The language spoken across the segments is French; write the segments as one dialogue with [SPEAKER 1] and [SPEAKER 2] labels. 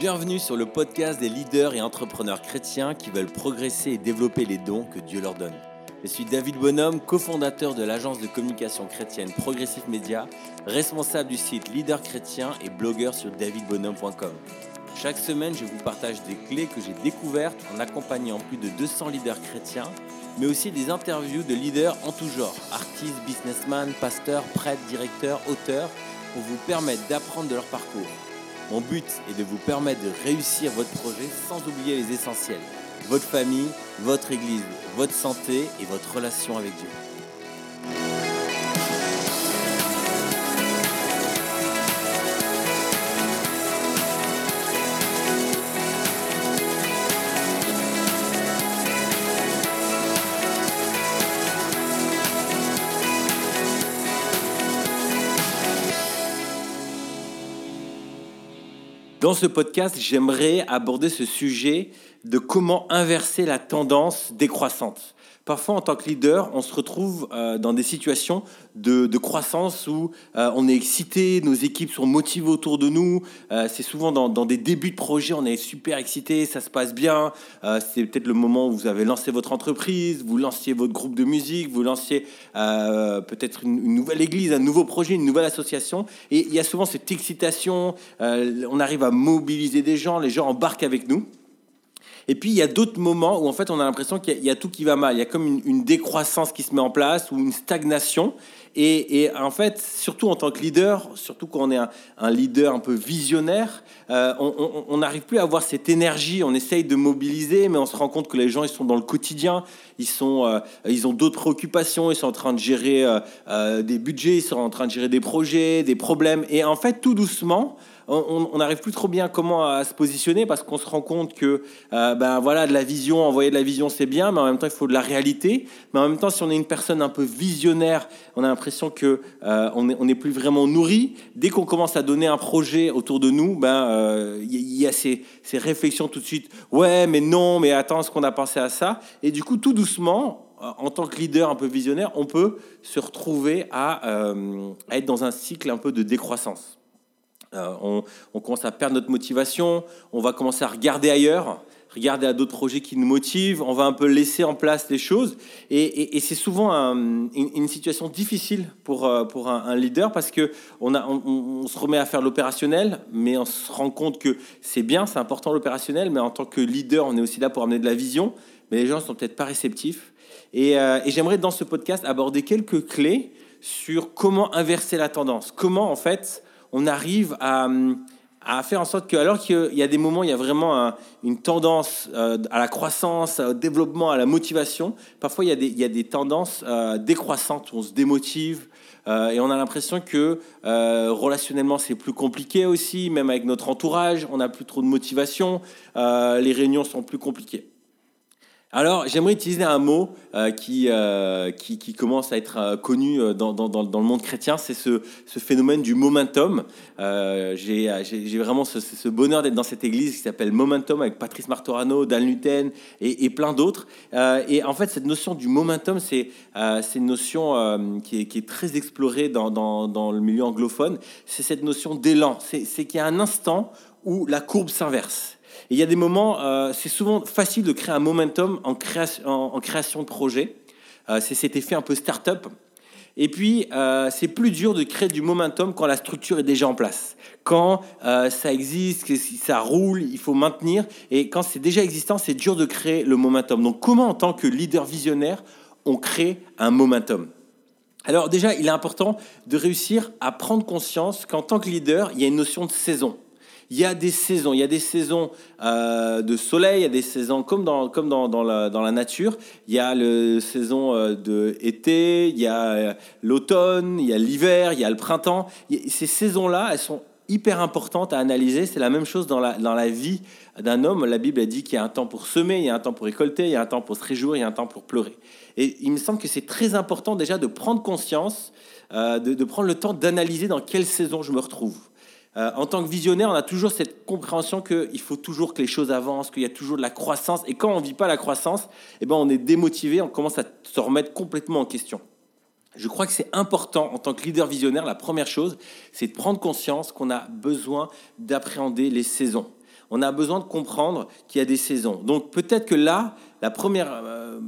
[SPEAKER 1] Bienvenue sur le podcast des leaders et entrepreneurs chrétiens qui veulent progresser et développer les dons que Dieu leur donne. Je suis David Bonhomme, cofondateur de l'agence de communication chrétienne Progressive Media, responsable du site Leader Chrétien et blogueur sur davidbonhomme.com. Chaque semaine, je vous partage des clés que j'ai découvertes en accompagnant plus de 200 leaders chrétiens, mais aussi des interviews de leaders en tout genre, artistes, businessmen, pasteurs, prêtres, directeurs, auteurs, pour vous permettre d'apprendre de leur parcours mon but est de vous permettre de réussir votre projet sans oublier les essentiels. Votre famille, votre église, votre santé et votre relation avec Dieu. Dans ce podcast, j'aimerais aborder ce sujet de comment inverser la tendance décroissante. Parfois, en tant que leader, on se retrouve euh, dans des situations de, croissance où euh, on est excité, nos équipes sont motivées autour de nous. Euh, c'est souvent dans, des débuts de projet, on est super excité, ça se passe bien. c'est peut-être le moment où vous avez lancé votre entreprise, vous lanciez votre groupe de musique, vous lanciez peut-être une, une, nouvelle église, un nouveau projet, une nouvelle association. Et il y a souvent cette excitation, on arrive à mobiliser des gens, les gens embarquent avec nous. Et puis il y a d'autres moments où en fait on a l'impression qu'il y, a tout qui va mal. Il y a comme une, décroissance qui se met en place ou une stagnation. Et, en fait, surtout en tant que leader, surtout quand on est un, leader un peu visionnaire, euh, on n'arrive plus à avoir cette énergie. On essaye de mobiliser, mais on se rend compte que les gens ils sont dans le quotidien, ils sont, euh, ils ont d'autres préoccupations, ils sont en train de gérer euh, des budgets, ils sont en train de gérer des projets, des problèmes. Et en fait, tout doucement, on n'arrive plus trop bien comment à se positionner parce qu'on se rend compte que ben voilà de la vision, envoyer de la vision c'est bien, mais en même temps il faut de la réalité. Mais en même temps, si on est une personne un peu visionnaire, on a l'impression que euh, on n'est plus vraiment nourri. Dès qu'on commence à donner un projet autour de nous, ben il euh, y, a ces, réflexions tout de suite. Ouais, mais non, mais attends, ce qu'on a pensé à ça? Et du coup, tout doucement, en tant que leader un peu visionnaire, on peut se retrouver à être dans un cycle un peu de décroissance. Euh, on, commence à perdre notre motivation, on va commencer à regarder ailleurs, regarder à d'autres projets qui nous motivent, on va un peu laisser en place les choses. Et, c'est souvent une, situation difficile pour, euh, pour un, leader parce que on, se remet à faire l'opérationnel, mais on se rend compte que c'est bien, c'est important l'opérationnel, mais en tant que leader, on est aussi là pour amener de la vision, mais les gens sont peut-être pas réceptifs. Euh, et j'aimerais dans ce podcast aborder quelques clés sur comment inverser la tendance, comment en fait on arrive à, faire en sorte que, alors qu'il y a des moments, il y a vraiment une tendance euh, à la croissance, au développement, à la motivation, parfois il y a des, tendances euh, décroissantes on se démotive. Euh, et on a l'impression que relationnellement c'est plus compliqué aussi, même avec notre entourage, on n'a plus trop de motivation, les réunions sont plus compliquées. Alors, j'aimerais utiliser un mot euh, euh, qui, qui, commence à être euh, connu dans, dans, dans, le monde chrétien, c'est ce, ce, phénomène du momentum. J'ai vraiment ce, bonheur d'être dans cette église qui s'appelle Momentum avec Patrice Martorano, Dan Luten et, plein d'autres. et en fait, cette notion du momentum, c'est une notion qui est, qui, est, très explorée dans, le milieu anglophone. C'est cette notion d'élan. C'est qu'il y a un instant où la courbe s'inverse il y a des moments, euh, c'est souvent facile de créer un momentum en création, en, création de projet. Euh, c'est cet effet un peu start-up. Et puis, euh, c'est plus dur de créer du momentum quand la structure est déjà en place. Quand ça existe, que ça roule, il faut maintenir. Et quand c'est déjà existant, c'est dur de créer le momentum. Donc, comment, en tant que leader visionnaire, on crée un momentum? Alors, déjà, il est important de réussir à prendre conscience qu'en tant que leader, il y a une notion de saison il y a des saisons. Il y a des saisons euh, de soleil, il y a des saisons comme dans, comme dans, dans, la, nature. Il y a la saison euh, de été, il y a euh, l'automne, il y a l'hiver, il y a le printemps. Ces saisons-là, elles sont hyper importantes à analyser. C'est la même chose dans la, dans la vie d'un homme. La Bible a dit qu'il y a un temps pour semer, il y a un temps pour récolter, il y a un temps pour se réjouir, il y a un temps pour pleurer. Et il me semble que c'est très important déjà de prendre conscience, de prendre le temps d'analyser dans quelle saison je me retrouve. Euh, en tant que visionnaire, on a toujours cette compréhension qu'il faut toujours que les choses avancent, qu'il y a toujours de la croissance. Et quand on ne vit pas la croissance, eh ben, on est démotivé, on commence à se remettre complètement en question. Je crois que c'est important en tant que leader visionnaire, la première chose, c'est de prendre conscience qu'on a besoin d'appréhender les saisons. On a besoin de comprendre qu'il y a des saisons. Donc peut-être que là, la première euh,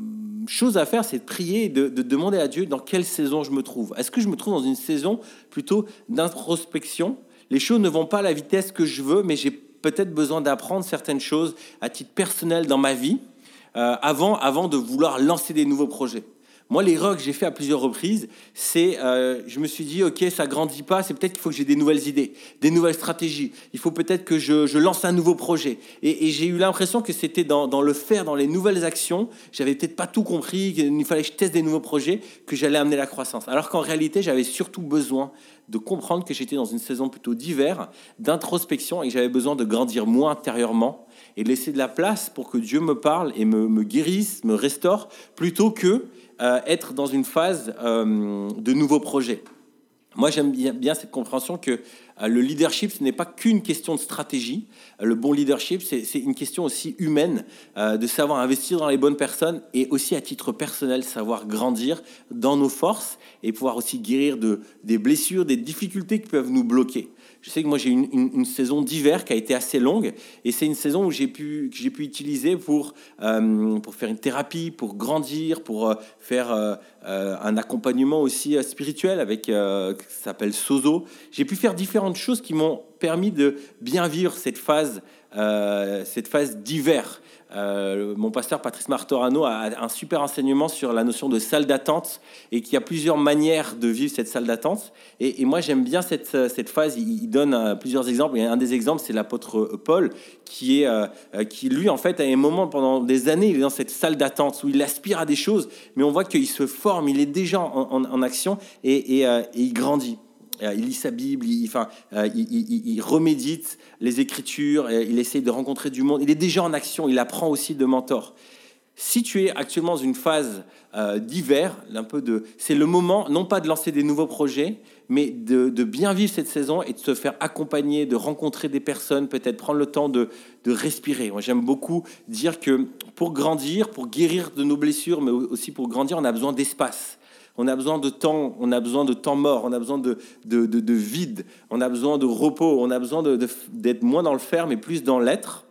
[SPEAKER 1] chose à faire, c'est de prier, de, de demander à Dieu dans quelle saison je me trouve. Est-ce que je me trouve dans une saison plutôt d'introspection Les choses ne vont pas à la vitesse que je veux, mais j'ai peut-être besoin d'apprendre certaines choses à titre personnel dans ma vie euh, avant, avant de vouloir lancer des nouveaux projets. Moi, l'erreur que j'ai fait à plusieurs reprises, c'est euh, je me suis dit, ok, ça grandit pas, c'est peut-être qu'il faut que j'ai des nouvelles idées, des nouvelles stratégies. Il faut peut-être que je, lance un nouveau projet. Et, et j'ai eu l'impression que c'était dans, dans, le faire, dans les nouvelles actions, j'avais peut-être pas tout compris, qu'il fallait que je teste des nouveaux projets, que j'allais amener la croissance. Alors qu'en réalité, j'avais surtout besoin de comprendre que j'étais dans une saison plutôt d'hiver, d'introspection, et que j'avais besoin de grandir moins intérieurement et de laisser de la place pour que Dieu me parle et me, me guérisse, me restaure, plutôt que euh, être dans une phase euh, de nouveaux projets. Moi, j'aime bien, cette compréhension que euh, le leadership, ce n'est pas qu'une question de stratégie. le bon leadership, c'est une question aussi humaine, de savoir investir dans les bonnes personnes et aussi à titre personnel, savoir grandir dans nos forces et pouvoir aussi guérir de, des blessures, des difficultés qui peuvent nous bloquer. Je sais que moi j'ai une, une, saison d'hiver qui a été assez longue et c'est une saison où j'ai pu, que j'ai pu utiliser pour, euh, pour faire une thérapie, pour grandir, pour euh, faire euh, un accompagnement aussi spirituel avec ça s'appelle Sozo. J'ai pu faire différentes choses qui m'ont permis de bien vivre cette phase, cette phase d'hiver. Euh, mon pasteur Patrice Martorano a un super enseignement sur la notion de salle d'attente et qu'il y a plusieurs manières de vivre cette salle d'attente. Et, moi, j'aime bien cette, cette phase. Il, donne euh, plusieurs exemples. Et un des exemples, c'est l'apôtre Paul, qui, est, euh, qui lui, en fait, à un moment, pendant des années, il est dans cette salle d'attente où il aspire à des choses, mais on voit qu'il se forme, il est déjà en, action et il grandit. Euh, il lit sa Bible, il, enfin, euh, il, remédite les Écritures, il essaye de rencontrer du monde. Il est déjà en action, il apprend aussi de mentors. Si tu es actuellement dans une phase euh, d'hiver, c'est le moment non pas de lancer des nouveaux projets, mais de, bien vivre cette saison et de se faire accompagner, de rencontrer des personnes, peut-être prendre le temps de, de respirer. Moi, j'aime beaucoup dire que pour grandir, pour guérir de nos blessures, mais aussi pour grandir, on a besoin d'espace. On a besoin de temps, on a besoin de temps mort, on a besoin de, de, vide, on a besoin de repos, on a besoin d'être moins dans le faire, mais plus dans l'être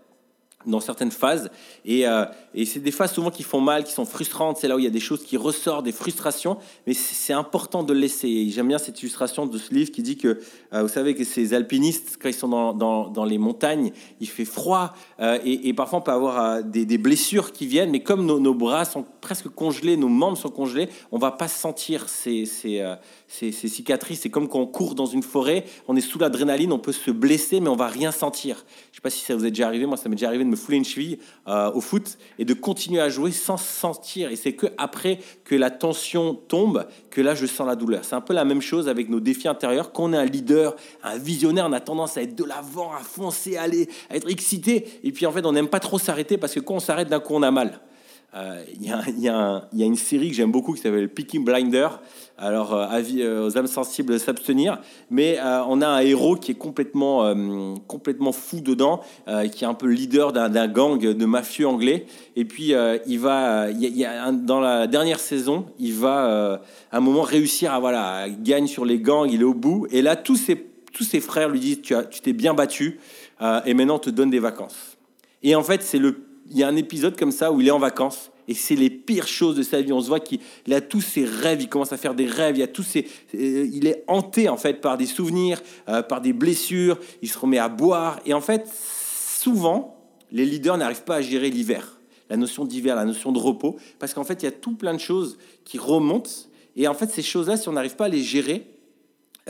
[SPEAKER 1] dans certaines phases. Et, euh, et c'est des phases souvent qui font mal, qui sont frustrantes. C'est là où il y a des choses qui ressortent, des frustrations. Mais c'est important de le laisser. J'aime bien cette illustration de ce livre qui dit que, euh, vous savez, que ces alpinistes, quand ils sont dans, dans, dans les montagnes, il fait froid. Euh, et, et, parfois, on peut avoir des, des, blessures qui viennent. Mais comme nos, nos, bras sont presque congelés, nos membres sont congelés, on va pas sentir ces, ces, ces, ces cicatrices. C'est comme quand on court dans une forêt, on est sous l'adrénaline, on peut se blesser, mais on va rien sentir. Je sais pas si ça vous est déjà arrivé. Moi, ça m'est déjà arrivé me fouler une cheville euh, au foot et de continuer à jouer sans sentir. Et c'est que après que la tension tombe que là je sens la douleur. C'est un peu la même chose avec nos défis intérieurs. Quand on est un leader, un visionnaire, on a tendance à être de l'avant, à foncer, à aller, à être excité. Et puis en fait, on n'aime pas trop s'arrêter parce que quand on s'arrête d'un coup, on a mal. Euh, il y, y, y, a une série que j'aime beaucoup qui s'appelle Picking Blinder. Alors, euh, avis euh, aux âmes sensibles s'abstenir. Mais on a un héros qui est complètement, complètement fou dedans, qui est un peu leader d'un gang de mafieux anglais. Et puis, il va, il y a, dans la dernière saison, il va à un moment réussir à voilà, gagne sur les gangs, il est au bout. Et là, tous ses, tous ses frères lui disent Tu t'es bien battu, et maintenant on te donne des vacances. Et en fait, c'est le il y a un épisode comme ça où il est en vacances et c'est les pires choses de sa vie. On se voit qu'il a tous ses rêves, il commence à faire des rêves, il, a tous ses, euh, il est hanté en fait par des souvenirs, euh, par des blessures, il se remet à boire. Et en fait, souvent, les leaders n'arrivent pas à gérer l'hiver, la notion d'hiver, la notion de repos, parce qu'en fait, il y a tout plein de choses qui remontent. Et en fait, ces choses-là, si on n'arrive pas à les gérer,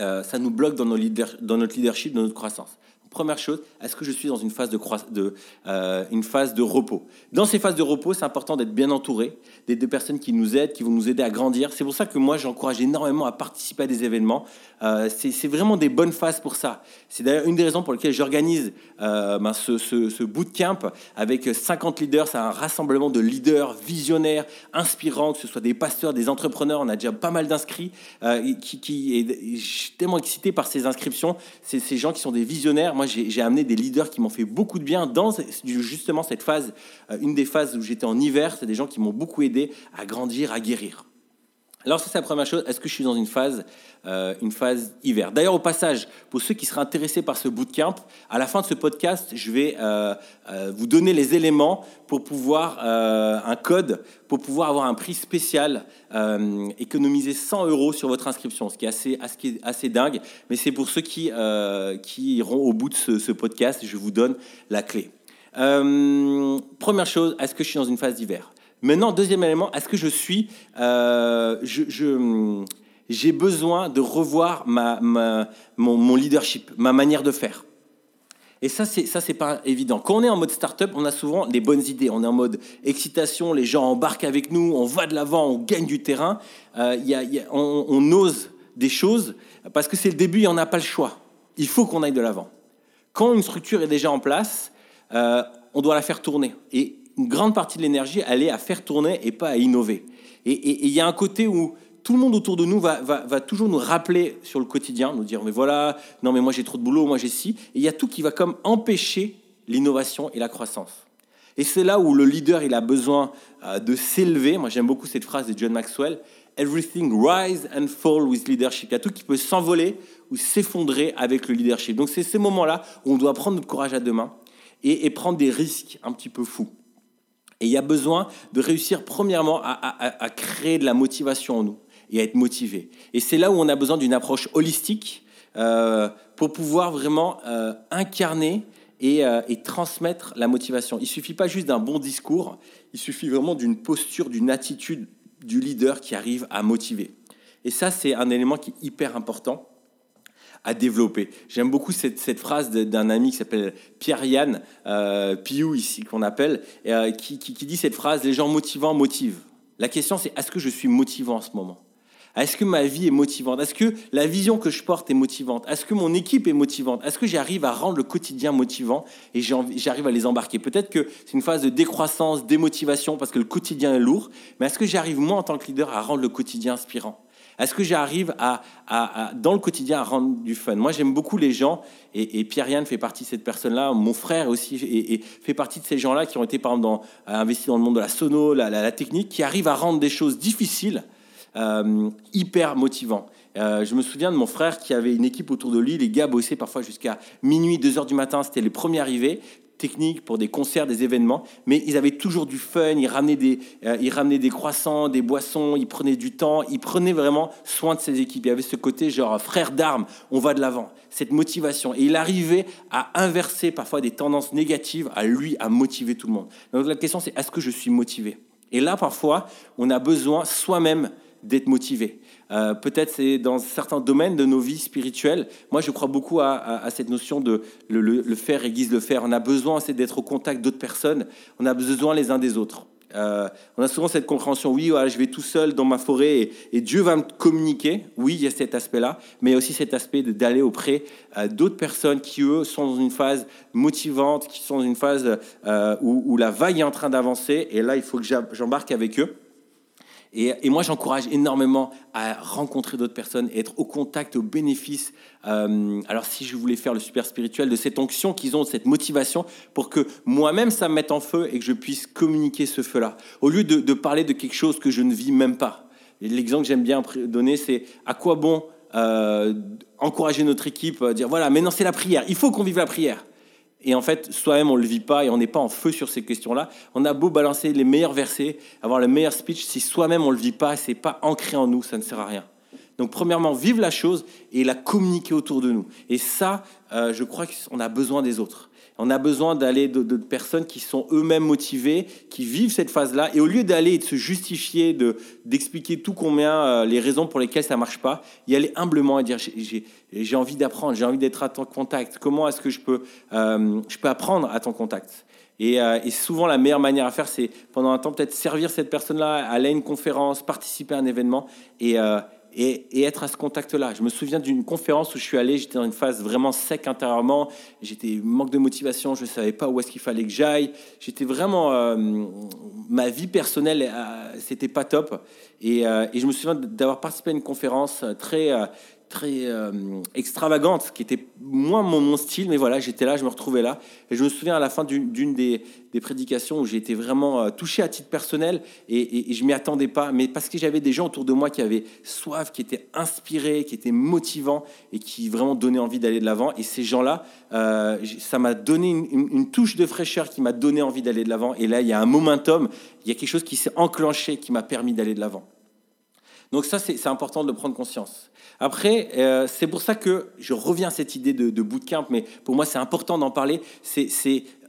[SPEAKER 1] euh, ça nous bloque dans, nos dans notre leadership, dans notre croissance. Première chose, est-ce que je suis dans une phase de, de, euh, une phase de repos? Dans ces phases de repos, c'est important d'être bien entouré, des personnes qui nous aident, qui vont nous aider à grandir. C'est pour ça que moi, j'encourage énormément à participer à des événements. Euh, c'est vraiment des bonnes phases pour ça. C'est d'ailleurs une des raisons pour lesquelles j'organise euh, ben, ce, ce, bootcamp avec 50 leaders. C'est un rassemblement de leaders visionnaires, inspirants, que ce soit des pasteurs, des entrepreneurs. On a déjà pas mal d'inscrits. qui, qui, je suis tellement excité par ces inscriptions. C'est ces gens qui sont des visionnaires moi, j'ai amené des leaders qui m'ont fait beaucoup de bien dans justement cette phase, euh, une des phases où j'étais en hiver. C'est des gens qui m'ont beaucoup aidé à grandir, à guérir. Alors ça c'est la première chose. Est-ce que je suis dans une phase, euh, une phase hiver? D'ailleurs au passage, pour ceux qui seraient intéressés par ce bootcamp, à la fin de ce podcast, je vais euh, euh, vous donner les éléments pour pouvoir un code pour pouvoir avoir un prix spécial, économiser 100 euros sur votre inscription, ce qui est assez, assez, dingue. Mais c'est pour ceux qui qui iront au bout de ce, ce podcast. Je vous donne la clé. première chose, est-ce que je suis dans une phase d'hiver? Maintenant, deuxième élément, est-ce que je suis, euh, je, j'ai besoin de revoir ma, mon, leadership, ma manière de faire? Et ça, c'est ça, c'est pas évident. Quand on est en mode startup, on a souvent des bonnes idées. On est en mode excitation, les gens embarquent avec nous, on va de l'avant, on gagne du terrain. Euh, y a, on, ose des choses parce que c'est le début et on n'a pas le choix. Il faut qu'on aille de l'avant. Quand une structure est déjà en place, euh, on doit la faire tourner. Et une grande partie de l'énergie, elle est à faire tourner et pas à innover. Et il y a un côté où tout le monde autour de nous va, toujours nous rappeler sur le quotidien, nous dire mais voilà, non mais moi j'ai trop de boulot, moi j'ai ci. Et il y a tout qui va comme empêcher l'innovation et la croissance. Et c'est là où le leader il a besoin euh, de s'élever. Moi j'aime beaucoup cette phrase de John Maxwell. Everything rise and fall with leadership. Il y a tout qui peut s'envoler ou s'effondrer avec le leadership. Donc c'est ces moments-là où on doit prendre notre courage à deux mains et prendre des risques un petit peu fous. Et il y a besoin de réussir premièrement à, créer de la motivation en nous et à être motivé. Et c'est là où on a besoin d'une approche holistique euh, pour pouvoir vraiment euh, incarner euh, et, transmettre la motivation. Il suffit pas juste d'un bon discours, il suffit vraiment d'une posture, d'une attitude du leader qui arrive à motiver. Et ça, c'est un élément qui est hyper important à développer. J'aime beaucoup cette, phrase d'un ami qui s'appelle Pierre-Yann euh, Piou, ici, qu'on appelle, euh, qui, qui, dit cette phrase Les gens motivants motivent. La question, c'est est-ce que je suis motivant en ce moment? Est-ce que ma vie est motivante? Est-ce que la vision que je porte est motivante? Est-ce que mon équipe est motivante? Est-ce que j'arrive à rendre le quotidien motivant et j'arrive à les embarquer? Peut-être que c'est une phase de décroissance, démotivation parce que le quotidien est lourd, mais est-ce que j'arrive, moi, en tant que leader, à rendre le quotidien inspirant? Est-ce que j'arrive à, dans le quotidien, à rendre du fun? Moi, j'aime beaucoup les gens, et, Pierre-Yann fait partie de cette personne-là. Mon frère aussi et, fait partie de ces gens-là qui ont été, par exemple, dans, investis dans le monde de la sono, la, technique, qui arrivent à rendre des choses difficiles euh, hyper motivants. Euh, je me souviens de mon frère qui avait une équipe autour de lui. Les gars bossaient parfois jusqu'à minuit, 2 heures du matin. C'était les premiers arrivés pour des concerts, des événements, mais ils avaient toujours du fun, ils ramenaient des, euh, ils ramenaient des croissants, des boissons, ils prenaient du temps, ils prenaient vraiment soin de ses équipes. Il y avait ce côté genre frère d'armes, on va de l'avant, cette motivation. Et il arrivait à inverser parfois des tendances négatives, à lui, à motiver tout le monde. Donc la question c'est est-ce que je suis motivé? Et là, parfois, on a besoin soi-même d'être motivé. Euh, peut-être c'est dans certains domaines de nos vies spirituelles. Moi, je crois beaucoup à, cette notion de le, faire aiguise le faire. On a besoin d'être au contact d'autres personnes. On a besoin les uns des autres. Euh, on a souvent cette compréhension, oui, je vais tout seul dans ma forêt et, Dieu va me communiquer. Oui, il y a cet aspect-là, mais il y a aussi cet aspect d'aller auprès euh, d'autres personnes qui, eux, sont dans une phase motivante, qui sont dans une phase où, où la vague est en train d'avancer. Et là, il faut que j'embarque avec eux. Et, moi, j'encourage énormément à rencontrer d'autres personnes être au contact, au bénéfice. Euh, alors, si je voulais faire le super spirituel, de cette onction qu'ils ont, de cette motivation, pour que moi-même, ça me mette en feu et que je puisse communiquer ce feu-là, au lieu de, parler de quelque chose que je ne vis même pas. L'exemple que j'aime bien donner, c'est à quoi bon euh, encourager notre équipe, dire voilà, maintenant c'est la prière, il faut qu'on vive la prière. Et en fait, soi-même, on ne le vit pas et on n'est pas en feu sur ces questions-là. On a beau balancer les meilleurs versets, avoir le meilleur speech, si soi-même on ne le vit pas, c'est pas ancré en nous, ça ne sert à rien. Donc, premièrement, vivre la chose et la communiquer autour de nous. Et ça, euh, je crois qu'on a besoin des autres. On a besoin d'aller de, personnes qui sont eux-mêmes motivées, qui vivent cette phase-là. Et au lieu d'aller et de se justifier, de, d'expliquer tout combien euh, les raisons pour lesquelles ça marche pas, y aller humblement et dire j'ai, envie d'apprendre, j'ai envie d'être à ton contact. Comment est-ce que je peux, euh, je peux apprendre à ton contact? Et, euh, et, souvent, la meilleure manière à faire, c'est pendant un temps peut-être servir cette personne-là, aller à une conférence, participer à un événement et, et, être à ce contact-là. Je me souviens d'une conférence où je suis allé, j'étais dans une phase vraiment sec intérieurement, j'étais manque de motivation, je ne savais pas où est-ce qu'il fallait que j'aille, j'étais vraiment, euh, ma vie personnelle, euh, c'était pas top. Et, euh, et, je me souviens d'avoir participé à une conférence très très extravagante, qui était moins mon, style, mais voilà, j'étais là, je me retrouvais là. Et je me souviens à la fin d'une des, prédications où j'ai été vraiment touché à titre personnel et, je m'y attendais pas, mais parce que j'avais des gens autour de moi qui avaient soif, qui étaient inspirés, qui étaient motivants et qui vraiment donnaient envie d'aller de l'avant. Et ces gens-là, ça m'a donné une, touche de fraîcheur qui m'a donné envie d'aller de l'avant. Et là, il y a un momentum, il y a quelque chose qui s'est enclenché, qui m'a permis d'aller de l'avant. Donc ça, c'est important de le prendre conscience. Après, euh, c'est pour ça que je reviens à cette idée de, de bootcamp, mais pour moi, c'est important d'en parler. C'est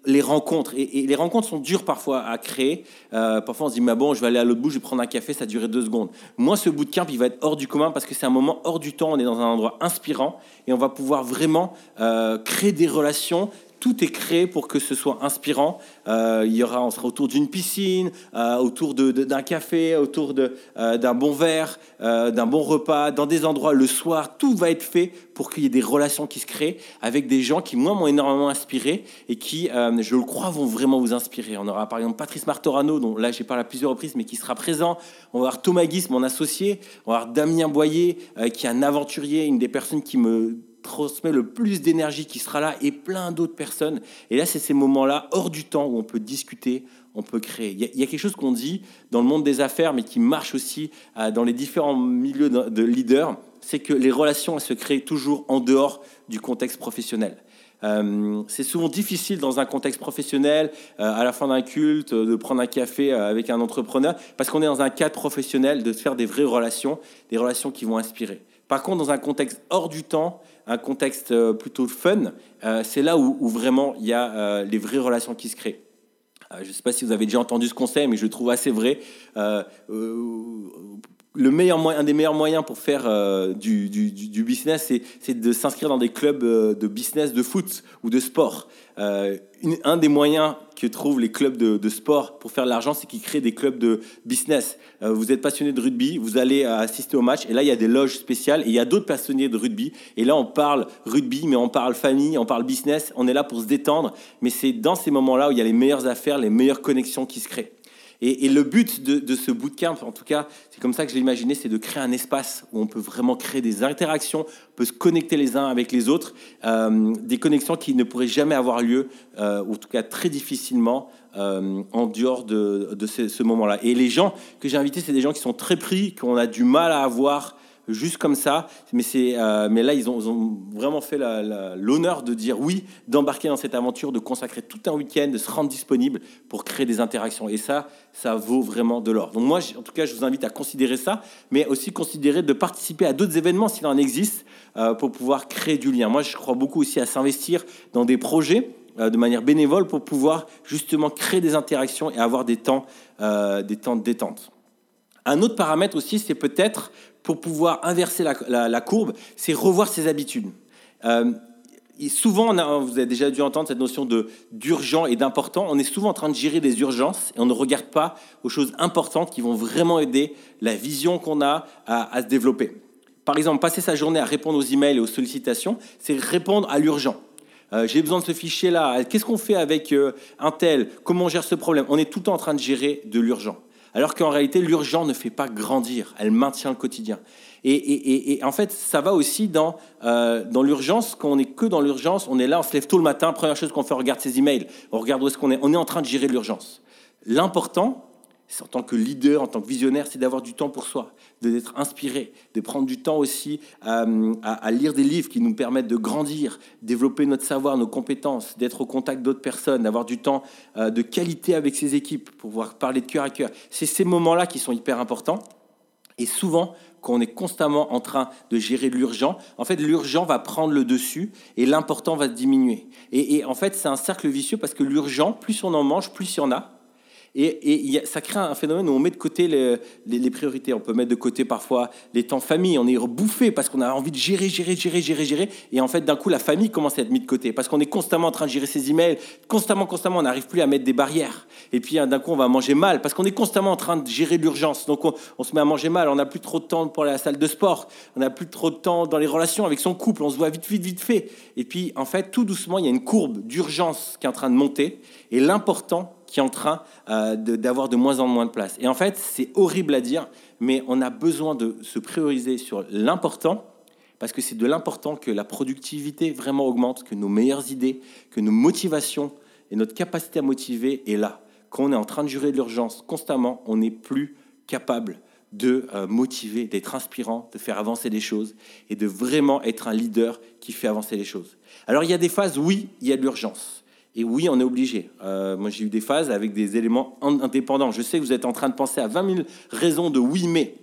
[SPEAKER 1] les rencontres. Et, les rencontres sont dures parfois à créer. Euh, parfois, on se dit, mais bon, je vais aller à l'autre bout, je vais prendre un café, ça durait deux secondes. Moi, ce bootcamp, il va être hors du commun parce que c'est un moment hors du temps. On est dans un endroit inspirant et on va pouvoir vraiment euh, créer des relations tout est créé pour que ce soit inspirant. Euh, il y aura, on sera autour d'une piscine, euh, autour d'un café, autour euh, d'un bon verre, d'un bon repas, dans des endroits le soir. Tout va être fait pour qu'il y ait des relations qui se créent avec des gens qui, moi, m'ont énormément inspiré et qui, je le crois, vont vraiment vous inspirer. On aura par exemple Patrice Martorano, dont là j'ai parlé à plusieurs reprises, mais qui sera présent. On va avoir Thomas Guis, mon associé. On va Damien Boyer, qui est un aventurier, une des personnes qui me transmet le plus d'énergie qui sera là et plein d'autres personnes. Et là, c'est ces moments-là, hors du temps, où on peut discuter, on peut créer. Il y a, quelque chose qu'on dit dans le monde des affaires, mais qui marche aussi euh, dans les différents milieux de, leaders, c'est que les relations elles se créent toujours en dehors du contexte professionnel. Euh, c'est souvent difficile dans un contexte professionnel, euh, à la fin d'un culte, de prendre un café avec un entrepreneur, parce qu'on est dans un cadre professionnel, de se faire des vraies relations, des relations qui vont inspirer. Par contre, dans un contexte hors du temps, un contexte euh, plutôt fun, euh, c'est là où, vraiment il y a euh, les vraies relations qui se créent. Je ne sais pas si vous avez déjà entendu ce conseil, mais je le trouve assez vrai. Le meilleur moyen, un des meilleurs moyens pour faire du, du, business, c'est de s'inscrire dans des clubs de business, de foot ou de sport. un des moyens que trouvent les clubs de, sport pour faire de l'argent, c'est qu'ils créent des clubs de business. Euh, vous êtes passionné de rugby, vous allez assister au match, et là, il y a des loges spéciales, et il y a d'autres passionnés de rugby. Et là, on parle rugby, mais on parle famille, on parle business, on est là pour se détendre. Mais c'est dans ces moments-là où il y a les meilleures affaires, les meilleures connexions qui se créent. Et, le but de, de, ce bootcamp, en tout cas, c'est comme ça que je imaginé, c'est de créer un espace où on peut vraiment créer des interactions, on peut se connecter les uns avec les autres, euh, des connexions qui ne pourraient jamais avoir lieu, euh, ou en tout cas très difficilement, euh, en dehors de, ce moment-là. Et les gens que j'ai invités, c'est des gens qui sont très pris, qu'on a du mal à avoir juste comme ça. Mais, euh, mais là, ils ont, vraiment fait l'honneur de dire oui, d'embarquer dans cette aventure, de consacrer tout un week-end, de se rendre disponible pour créer des interactions. Et ça, ça vaut vraiment de l'or. Donc moi, en tout cas, je vous invite à considérer ça, mais aussi considérer de participer à d'autres événements s'il en existe euh, pour pouvoir créer du lien. Moi, je crois beaucoup aussi à s'investir dans des projets euh, de manière bénévole pour pouvoir justement créer des interactions et avoir des temps, des temps de détente. Un autre paramètre aussi, c'est peut-être pour pouvoir inverser la, courbe, c'est revoir ses habitudes. Euh, souvent, vous avez déjà dû entendre cette notion d'urgent et d'important. On est souvent en train de gérer des urgences et on ne regarde pas aux choses importantes qui vont vraiment aider la vision qu'on a à, se développer. Par exemple, passer sa journée à répondre aux emails et aux sollicitations, c'est répondre à l'urgent. Euh, j'ai besoin de ce fichier-là. Qu'est-ce qu'on fait avec euh, un tel? Comment on gère ce problème? On est tout le temps en train de gérer de l'urgent. Alors qu'en réalité, l'urgent ne fait pas grandir, elle maintient le quotidien. Et, en fait, ça va aussi dans, euh, dans l'urgence. Quand on n'est que dans l'urgence, on est là, on se lève tôt le matin, première chose qu'on fait, on regarde ses emails, on regarde où est-ce qu'on est. On est en train de gérer l'urgence. L'important, en tant que leader, en tant que visionnaire, c'est d'avoir du temps pour soi, d'être inspiré, de prendre du temps aussi à, lire des livres qui nous permettent de grandir, développer notre savoir, nos compétences, d'être au contact d'autres personnes, d'avoir du temps euh, de qualité avec ses équipes pour pouvoir parler de cœur à cœur. C'est ces moments-là qui sont hyper importants. Et souvent, quand on est constamment en train de gérer l'urgent, en fait, l'urgent va prendre le dessus et l'important va diminuer. Et, et en fait, c'est un cercle vicieux parce que l'urgent, plus on en mange, plus il y en a. Et, ça crée un phénomène où on met de côté les, priorités. On peut mettre de côté parfois les temps famille. On est rebouffé parce qu'on a envie de gérer, gérer, gérer, gérer, gérer. Et en fait, d'un coup, la famille commence à être mise de côté parce qu'on est constamment en train de gérer ses emails. Constamment, constamment, on n'arrive plus à mettre des barrières. Et puis, d'un coup, on va manger mal parce qu'on est constamment en train de gérer l'urgence. Donc, on, se met à manger mal. On n'a plus trop de temps pour la salle de sport. On n'a plus trop de temps dans les relations avec son couple. On se voit vite, vite, vite fait. Et puis, en fait, tout doucement, il y a une courbe d'urgence qui est en train de monter. Et l'important, qui est en train euh, d'avoir de, moins en moins de place. Et en fait, c'est horrible à dire, mais on a besoin de se prioriser sur l'important, parce que c'est de l'important que la productivité vraiment augmente, que nos meilleures idées, que nos motivations et notre capacité à motiver est là. Quand on est en train de jurer de l'urgence constamment, on n'est plus capable de euh, motiver, d'être inspirant, de faire avancer les choses et de vraiment être un leader qui fait avancer les choses. Alors il y a des phases, oui, il y a de l'urgence. Et oui, on est obligé. Euh, moi, j'ai eu des phases avec des éléments indépendants. Je sais que vous êtes en train de penser à 20 000 raisons de oui, mais.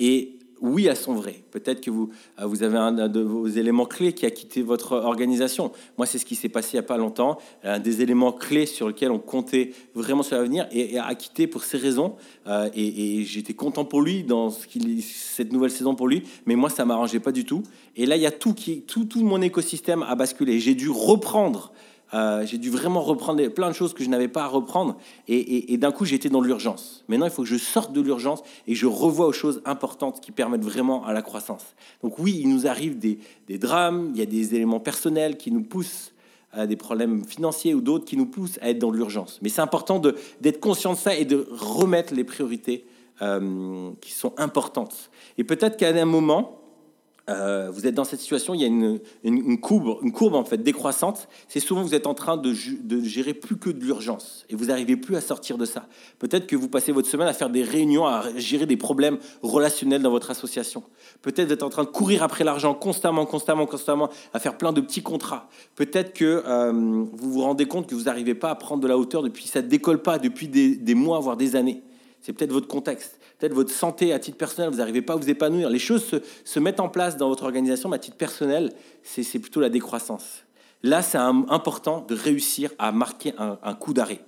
[SPEAKER 1] Et oui, elles sont vraies. Peut-être que vous, euh, vous avez un de vos éléments clés qui a quitté votre organisation. Moi, c'est ce qui s'est passé il n'y a pas longtemps. Un des éléments clés sur lesquels on comptait vraiment sur l'avenir et, a quitté pour ces raisons. Euh, et, j'étais content pour lui dans ce cette nouvelle saison pour lui. Mais moi, ça m'arrangeait pas du tout. Et là, il y a tout qui, tout, tout mon écosystème a basculé. J'ai dû reprendre euh, j'ai dû vraiment reprendre plein de choses que je n'avais pas à reprendre. Et, d'un coup, j'étais dans l'urgence. Maintenant, il faut que je sorte de l'urgence et je revoie aux choses importantes qui permettent vraiment à la croissance. Donc oui, il nous arrive des, drames, il y a des éléments personnels qui nous poussent à des problèmes financiers ou d'autres qui nous poussent à être dans l'urgence. Mais c'est important d'être conscient de ça et de remettre les priorités euh, qui sont importantes. Et peut-être qu'à un moment, euh, vous êtes dans cette situation, il y a une, courbe, en fait décroissante. C'est souvent vous êtes en train de, gérer plus que de l'urgence et vous n'arrivez plus à sortir de ça. Peut-être que vous passez votre semaine à faire des réunions, à gérer des problèmes relationnels dans votre association. Peut-être vous êtes en train de courir après l'argent constamment, constamment, constamment, à faire plein de petits contrats. Peut-être que euh, vous vous rendez compte que vous n'arrivez pas à prendre de la hauteur depuis ça décolle pas depuis des mois, voire des années. C'est peut-être votre contexte peut-être votre santé à titre personnel, vous n'arrivez pas à vous épanouir. Les choses se, mettent en place dans votre organisation, mais à titre personnel, c'est plutôt la décroissance. Là, c'est important de réussir à marquer un, coup d'arrêt.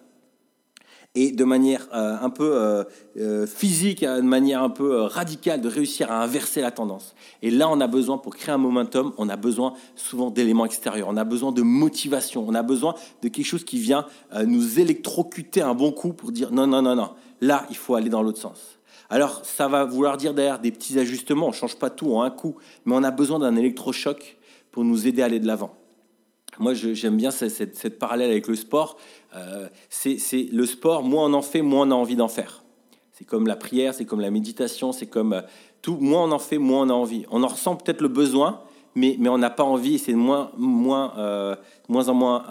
[SPEAKER 1] Et de manière euh, un peu euh, euh, physique, de manière un peu radicale, de réussir à inverser la tendance. Et là, on a besoin, pour créer un momentum, on a besoin souvent d'éléments extérieurs. On a besoin de motivation. On a besoin de quelque chose qui vient nous électrocuter un bon coup pour dire non, non, non, non. Là, il faut aller dans l'autre sens. Alors, ça va vouloir dire derrière des petits ajustements. On ne change pas tout en un coup, mais on a besoin d'un électrochoc pour nous aider à aller de l'avant. Moi, j'aime bien cette, parallèle avec le sport. Euh, c'est le sport, moins on en fait, moins on a envie d'en faire. C'est comme la prière, c'est comme la méditation, c'est comme euh, tout. Moins on en fait, moins on a envie. On en ressent peut-être le besoin, mais, on n'a pas envie. C'est moins, moins, euh, moins en moins,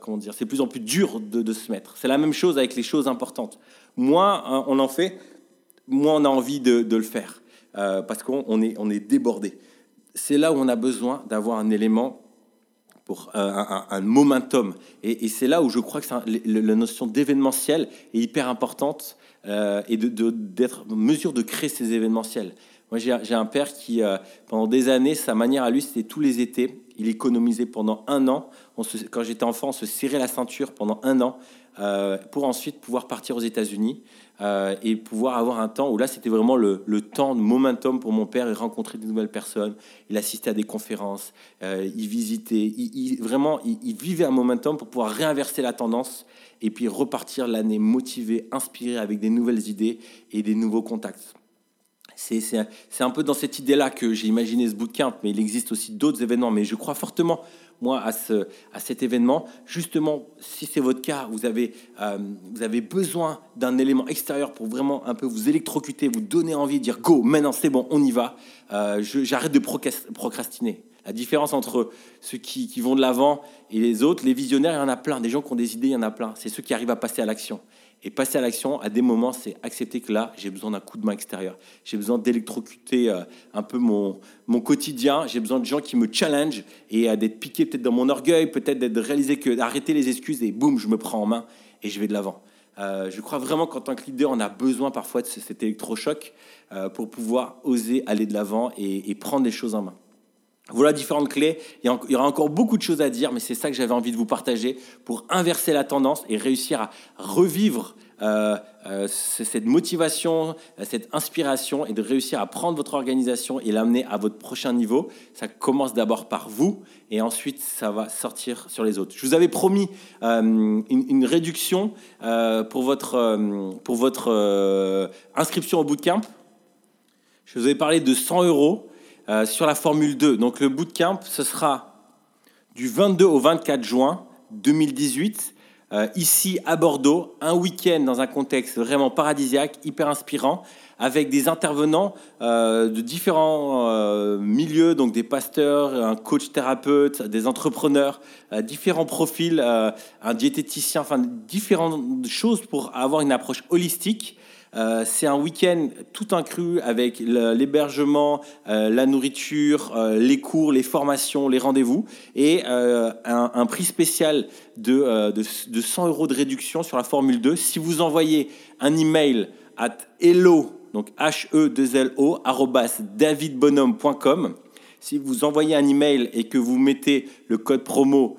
[SPEAKER 1] comment dire, c'est plus en plus dur de, se mettre. C'est la même chose avec les choses importantes. Moins hein, on en fait, moins on a envie de, le faire, parce qu'on est, on est débordé. C'est là où on a besoin d'avoir un élément pour euh, un, momentum. Et, c'est là où je crois que la notion d'événementiel est hyper importante euh, et d'être en mesure de créer ces événementiels. Moi, j'ai un père qui, pendant des années, sa manière à lui, c'était tous les étés, il économisait pendant un an. On quand j'étais enfant, on se serrait la ceinture pendant un an pour ensuite pouvoir partir aux États-Unis. Euh, et pouvoir avoir un temps où là, c'était vraiment le, temps de momentum pour mon père. Il rencontrait de nouvelles personnes, il assistait à des conférences, euh, il visitait, il, vraiment, il, vivait un momentum pour pouvoir réinverser la tendance et puis repartir l'année motivé, inspiré avec des nouvelles idées et des nouveaux contacts. C'est un peu dans cette idée-là que j'ai imaginé ce bootcamp, mais il existe aussi d'autres événements. Mais je crois fortement moi, à, ce, à cet événement. Justement, si c'est votre cas, vous avez, euh, vous avez besoin d'un élément extérieur pour vraiment un peu vous électrocuter, vous donner envie de dire go, maintenant c'est bon, on y va. Euh, J'arrête de procrastiner. La différence entre ceux qui, qui vont de l'avant et les autres, les visionnaires, il y en a plein. Des gens qui ont des idées, il y en a plein. C'est ceux qui arrivent à passer à l'action. Et passer à l'action, à des moments, c'est accepter que là, j'ai besoin d'un coup de main extérieur. J'ai besoin d'électrocuter euh, un peu mon, mon quotidien. J'ai besoin de gens qui me challenge et euh, d'être piqué peut-être dans mon orgueil, peut-être d'être réalisé que d'arrêter les excuses et boum, je me prends en main et je vais de l'avant. Euh, je crois vraiment qu'en tant que leader, on a besoin parfois de cet électrochoc pour pouvoir oser aller de l'avant et, et prendre les choses en main. Voilà différentes clés. Il y aura encore beaucoup de choses à dire, mais c'est ça que j'avais envie de vous partager pour inverser la tendance et réussir à revivre euh, euh, cette motivation, cette inspiration et de réussir à prendre votre organisation et l'amener à votre prochain niveau. Ça commence d'abord par vous et ensuite ça va sortir sur les autres. Je vous avais promis euh, une, réduction pour votre, pour votre inscription au bootcamp. Je vous avais parlé de 100 euros. Euh, sur la Formule 2. Donc le bootcamp, ce sera du 22 au 24 juin 2018. euh, ici à Bordeaux, un week-end dans un contexte vraiment paradisiaque, hyper inspirant, avec des intervenants euh, de différents milieux, donc des pasteurs, un coach thérapeute, des entrepreneurs, différents profils, un diététicien, enfin différentes choses pour avoir une approche holistique euh, c'est un week-end tout inclus avec l'hébergement, euh, la nourriture, euh, les cours, les formations, les rendez-vous et un, prix spécial de, de, 100 euros de réduction sur la Formule 2 si vous envoyez un email à hello, donc h e 2 l o davidbonhomme.com. Si vous envoyez un email et que vous mettez le code promo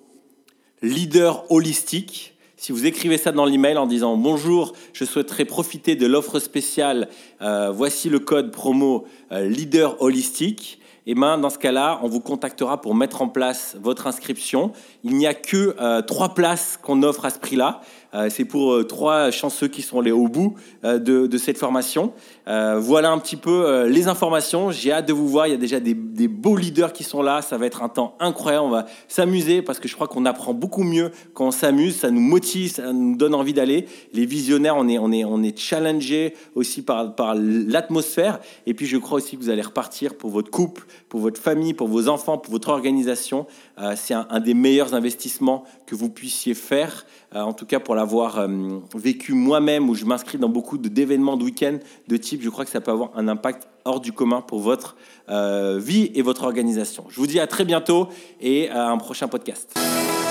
[SPEAKER 1] leader holistique, si vous écrivez ça dans l'email en disant bonjour, je souhaiterais profiter de l'offre spéciale, euh, voici le code promo euh, leader holistique. Et ben, dans ce cas-là, on vous contactera pour mettre en place votre inscription. Il n'y a que euh, trois places qu'on offre à ce prix-là. Euh, c'est pour euh, trois chanceux qui sont allés au bout euh, de, cette formation. voilà un petit peu les informations. J'ai hâte de vous voir. Il y a déjà des, beaux leaders qui sont là. Ça va être un temps incroyable. On va s'amuser parce que je crois qu'on apprend beaucoup mieux quand on s'amuse. Ça nous motive, ça nous donne envie d'aller. Les visionnaires, on est, on est, on est challengé aussi par, par l'atmosphère. Et puis je crois aussi que vous allez repartir pour votre couple, pour votre famille, pour vos enfants, pour votre organisation. c'est un, un, des meilleurs investissements que vous puissiez faire. en tout cas pour l'avoir euh, vécu moi-même, où je m'inscris dans beaucoup d'événements de week-end de type, je crois que ça peut avoir un impact hors du commun pour votre euh, vie et votre organisation. Je vous dis à très bientôt et à un prochain podcast.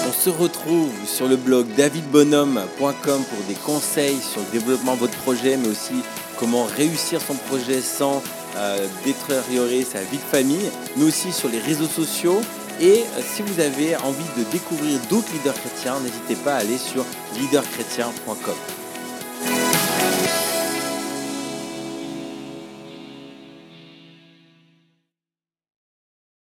[SPEAKER 1] On se retrouve sur le blog davidbonhomme.com pour des conseils sur le développement de votre projet, mais aussi comment réussir son projet sans euh, détériorer sa vie de famille, mais aussi sur les réseaux sociaux et euh, si vous avez envie de découvrir d'autres leaders chrétiens, n'hésitez pas à aller sur leaderchrétien.com.